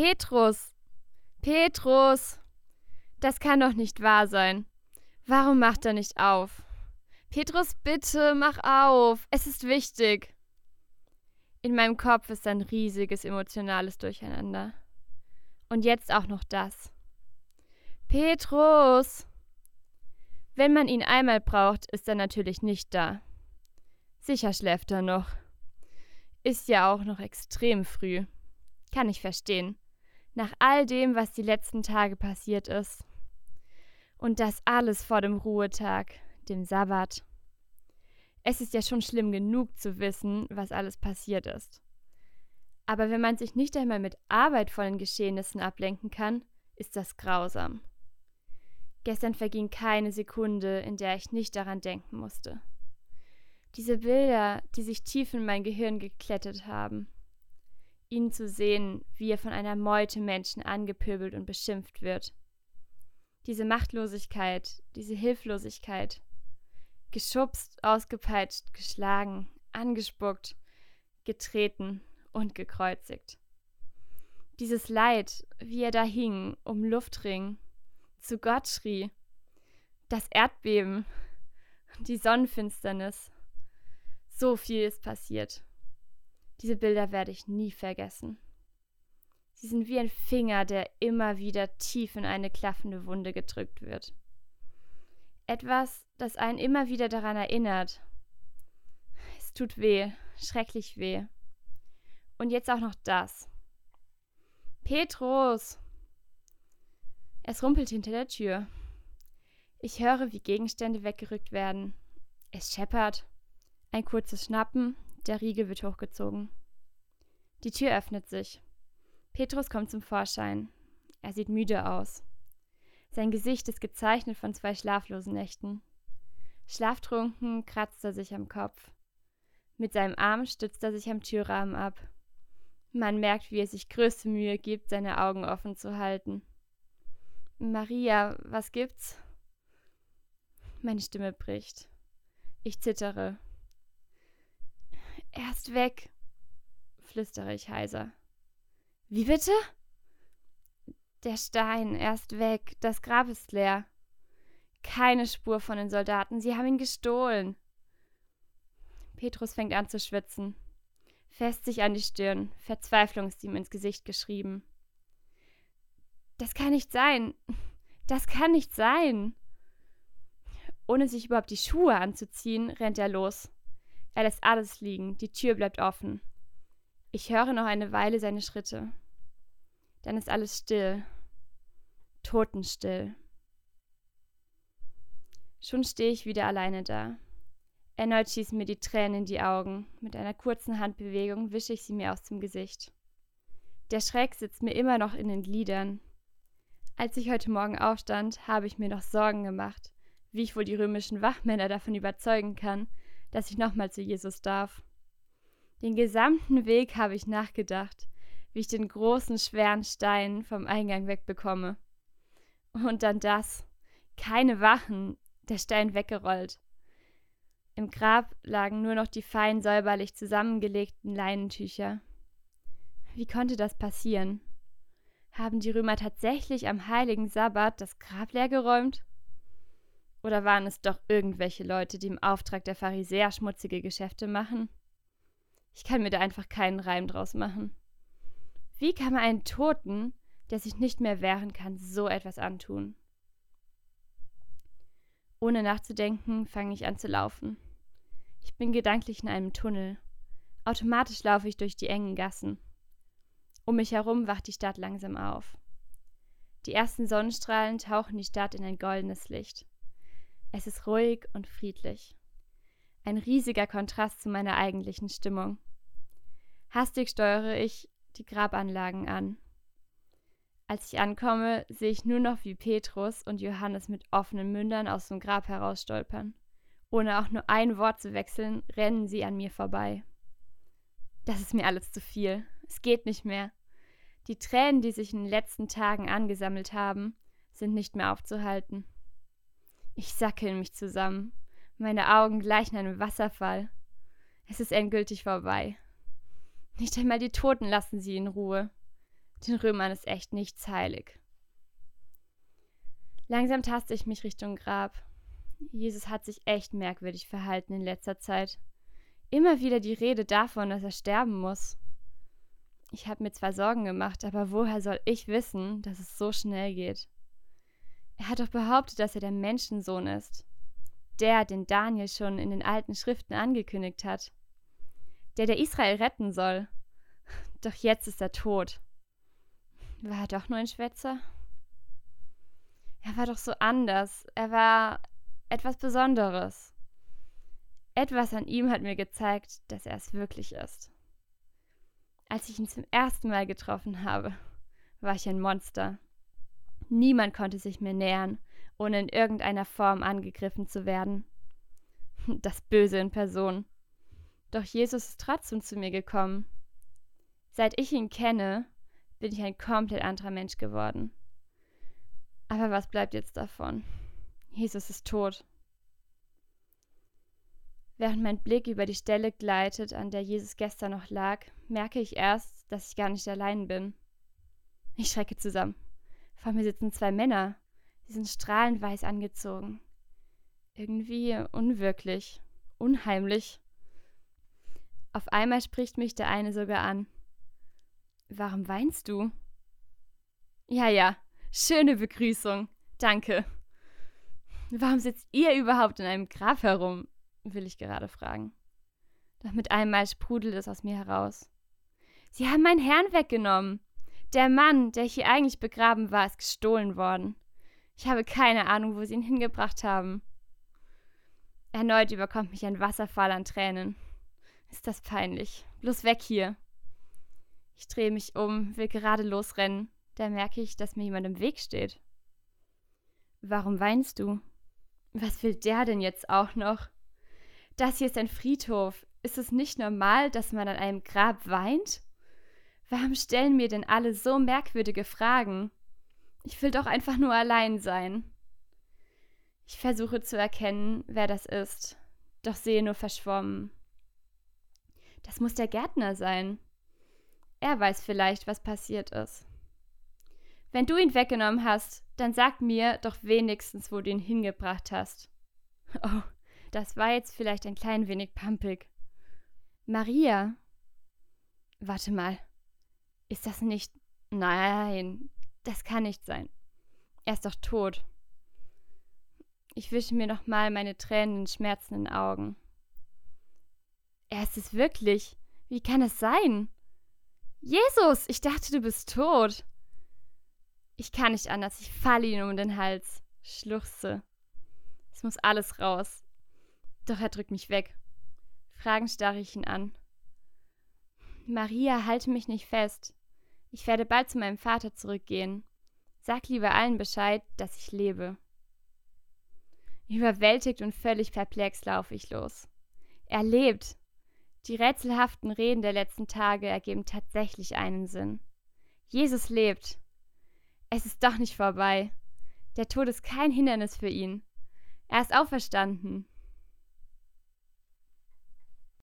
Petrus! Petrus! Das kann doch nicht wahr sein. Warum macht er nicht auf? Petrus, bitte, mach auf. Es ist wichtig. In meinem Kopf ist ein riesiges emotionales Durcheinander. Und jetzt auch noch das. Petrus! Wenn man ihn einmal braucht, ist er natürlich nicht da. Sicher schläft er noch. Ist ja auch noch extrem früh. Kann ich verstehen. Nach all dem, was die letzten Tage passiert ist. Und das alles vor dem Ruhetag, dem Sabbat. Es ist ja schon schlimm genug zu wissen, was alles passiert ist. Aber wenn man sich nicht einmal mit Arbeit von den Geschehnissen ablenken kann, ist das grausam. Gestern verging keine Sekunde, in der ich nicht daran denken musste. Diese Bilder, die sich tief in mein Gehirn geklettet haben. Ihn zu sehen, wie er von einer Meute Menschen angepöbelt und beschimpft wird. Diese Machtlosigkeit, diese Hilflosigkeit, geschubst, ausgepeitscht, geschlagen, angespuckt, getreten und gekreuzigt. Dieses Leid, wie er da hing, um Luftring, zu Gott schrie, das Erdbeben, die Sonnenfinsternis. So viel ist passiert. Diese Bilder werde ich nie vergessen. Sie sind wie ein Finger, der immer wieder tief in eine klaffende Wunde gedrückt wird. Etwas, das einen immer wieder daran erinnert. Es tut weh, schrecklich weh. Und jetzt auch noch das. Petrus! Es rumpelt hinter der Tür. Ich höre, wie Gegenstände weggerückt werden. Es scheppert. Ein kurzes Schnappen, der Riegel wird hochgezogen. Die Tür öffnet sich. Petrus kommt zum Vorschein. Er sieht müde aus. Sein Gesicht ist gezeichnet von zwei schlaflosen Nächten. Schlaftrunken kratzt er sich am Kopf. Mit seinem Arm stützt er sich am Türrahmen ab. Man merkt, wie er sich größte Mühe gibt, seine Augen offen zu halten. Maria, was gibt's? Meine Stimme bricht. Ich zittere. Ist weg, flüstere ich heiser. Wie bitte? Der Stein, er ist weg, das Grab ist leer. Keine Spur von den Soldaten, sie haben ihn gestohlen. Petrus fängt an zu schwitzen, fässt sich an die Stirn, Verzweiflung ist ihm ins Gesicht geschrieben. Das kann nicht sein. Das kann nicht sein. Ohne sich überhaupt die Schuhe anzuziehen, rennt er los. Er lässt alles liegen, die Tür bleibt offen. Ich höre noch eine Weile seine Schritte. Dann ist alles still, totenstill. Schon stehe ich wieder alleine da. Erneut schießen mir die Tränen in die Augen. Mit einer kurzen Handbewegung wische ich sie mir aus dem Gesicht. Der Schreck sitzt mir immer noch in den Gliedern. Als ich heute Morgen aufstand, habe ich mir noch Sorgen gemacht, wie ich wohl die römischen Wachmänner davon überzeugen kann, dass ich nochmal zu Jesus darf. Den gesamten Weg habe ich nachgedacht, wie ich den großen, schweren Stein vom Eingang wegbekomme. Und dann das. Keine Wachen, der Stein weggerollt. Im Grab lagen nur noch die fein säuberlich zusammengelegten Leinentücher. Wie konnte das passieren? Haben die Römer tatsächlich am heiligen Sabbat das Grab leergeräumt? Oder waren es doch irgendwelche Leute, die im Auftrag der Pharisäer schmutzige Geschäfte machen? Ich kann mir da einfach keinen Reim draus machen. Wie kann man einen Toten, der sich nicht mehr wehren kann, so etwas antun? Ohne nachzudenken, fange ich an zu laufen. Ich bin gedanklich in einem Tunnel. Automatisch laufe ich durch die engen Gassen. Um mich herum wacht die Stadt langsam auf. Die ersten Sonnenstrahlen tauchen die Stadt in ein goldenes Licht. Es ist ruhig und friedlich. Ein riesiger Kontrast zu meiner eigentlichen Stimmung. Hastig steuere ich die Grabanlagen an. Als ich ankomme, sehe ich nur noch, wie Petrus und Johannes mit offenen Mündern aus dem Grab herausstolpern. Ohne auch nur ein Wort zu wechseln, rennen sie an mir vorbei. Das ist mir alles zu viel. Es geht nicht mehr. Die Tränen, die sich in den letzten Tagen angesammelt haben, sind nicht mehr aufzuhalten. Ich sacke in mich zusammen. Meine Augen gleichen einem Wasserfall. Es ist endgültig vorbei. Nicht einmal die Toten lassen sie in Ruhe. Den Römern ist echt nichts heilig. Langsam taste ich mich Richtung Grab. Jesus hat sich echt merkwürdig verhalten in letzter Zeit. Immer wieder die Rede davon, dass er sterben muss. Ich habe mir zwar Sorgen gemacht, aber woher soll ich wissen, dass es so schnell geht? Er hat doch behauptet, dass er der Menschensohn ist. Der, den Daniel schon in den alten Schriften angekündigt hat. Der, der Israel retten soll. Doch jetzt ist er tot. War er doch nur ein Schwätzer? Er war doch so anders. Er war etwas Besonderes. Etwas an ihm hat mir gezeigt, dass er es wirklich ist. Als ich ihn zum ersten Mal getroffen habe, war ich ein Monster. Niemand konnte sich mir nähern, ohne in irgendeiner Form angegriffen zu werden. Das Böse in Person. Doch Jesus ist trotzdem zu mir gekommen. Seit ich ihn kenne, bin ich ein komplett anderer Mensch geworden. Aber was bleibt jetzt davon? Jesus ist tot. Während mein Blick über die Stelle gleitet, an der Jesus gestern noch lag, merke ich erst, dass ich gar nicht allein bin. Ich schrecke zusammen. Vor mir sitzen zwei Männer. Sie sind strahlend weiß angezogen. Irgendwie unwirklich, unheimlich. Auf einmal spricht mich der eine sogar an. Warum weinst du? Ja, ja, schöne Begrüßung. Danke. Warum sitzt ihr überhaupt in einem Grab herum? will ich gerade fragen. Doch mit einmal sprudelt es aus mir heraus. Sie haben meinen Herrn weggenommen. Der Mann, der hier eigentlich begraben war, ist gestohlen worden. Ich habe keine Ahnung, wo sie ihn hingebracht haben. Erneut überkommt mich ein Wasserfall an Tränen. Ist das peinlich. Bloß weg hier. Ich drehe mich um, will gerade losrennen. Da merke ich, dass mir jemand im Weg steht. Warum weinst du? Was will der denn jetzt auch noch? Das hier ist ein Friedhof. Ist es nicht normal, dass man an einem Grab weint? Warum stellen mir denn alle so merkwürdige Fragen? Ich will doch einfach nur allein sein. Ich versuche zu erkennen, wer das ist, doch sehe nur verschwommen. Das muss der Gärtner sein. Er weiß vielleicht, was passiert ist. Wenn du ihn weggenommen hast, dann sag mir doch wenigstens, wo du ihn hingebracht hast. Oh, das war jetzt vielleicht ein klein wenig pampig. Maria. Warte mal. Ist das nicht. Nein, das kann nicht sein. Er ist doch tot. Ich wische mir noch mal meine tränenden, schmerzenden Augen. Er ist es wirklich. Wie kann es sein? Jesus, ich dachte, du bist tot. Ich kann nicht anders, ich falle ihn um den Hals, schluchze. Es muss alles raus. Doch er drückt mich weg. Fragend starre ich ihn an. Maria, halte mich nicht fest. Ich werde bald zu meinem Vater zurückgehen. Sag lieber allen Bescheid, dass ich lebe. Überwältigt und völlig perplex laufe ich los. Er lebt. Die rätselhaften Reden der letzten Tage ergeben tatsächlich einen Sinn. Jesus lebt. Es ist doch nicht vorbei. Der Tod ist kein Hindernis für ihn. Er ist auferstanden.